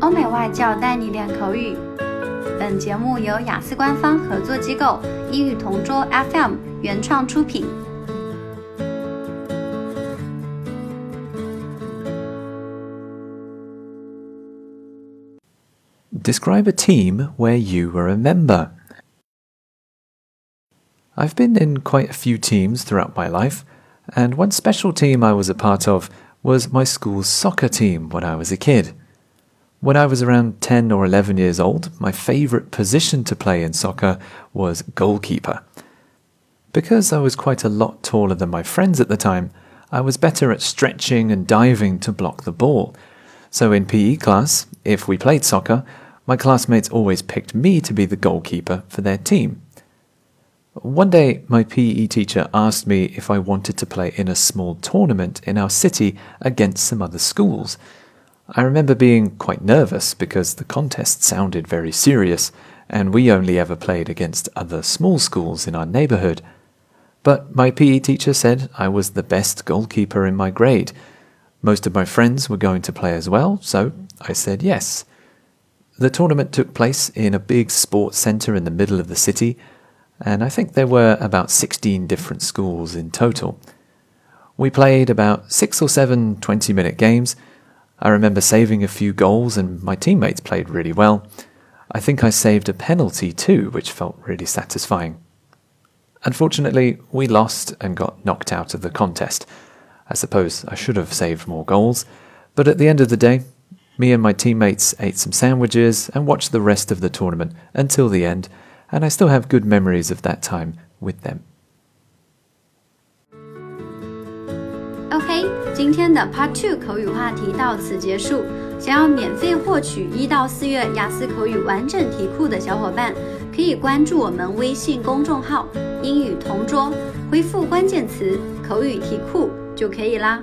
欧美外教带你练口语。本节目由雅思官方合作机构英语同桌 FM 原创出品。Describe a team where you were a member. I've been in quite a few teams throughout my life, and one special team I was a part of was my school's soccer team when I was a kid. When I was around 10 or 11 years old, my favourite position to play in soccer was goalkeeper. Because I was quite a lot taller than my friends at the time, I was better at stretching and diving to block the ball. So in PE class, if we played soccer, my classmates always picked me to be the goalkeeper for their team. One day, my PE teacher asked me if I wanted to play in a small tournament in our city against some other schools. I remember being quite nervous because the contest sounded very serious, and we only ever played against other small schools in our neighbourhood. But my PE teacher said I was the best goalkeeper in my grade. Most of my friends were going to play as well, so I said yes. The tournament took place in a big sports centre in the middle of the city and I think there were about 16 different schools in total. We played about six or seven 20 minute games. I remember saving a few goals, and my teammates played really well. I think I saved a penalty too, which felt really satisfying. Unfortunately, we lost and got knocked out of the contest. I suppose I should have saved more goals, but at the end of the day, me and my teammates ate some sandwiches and watched the rest of the tournament until the end and I still have good memories of that time with them. OK，今天的 Part Two 口语话题到此结束。想要免费获取一到四月雅思口语完整题库的小伙伴，可以关注我们微信公众号“英语同桌”，回复关键词“口语题库”就可以啦。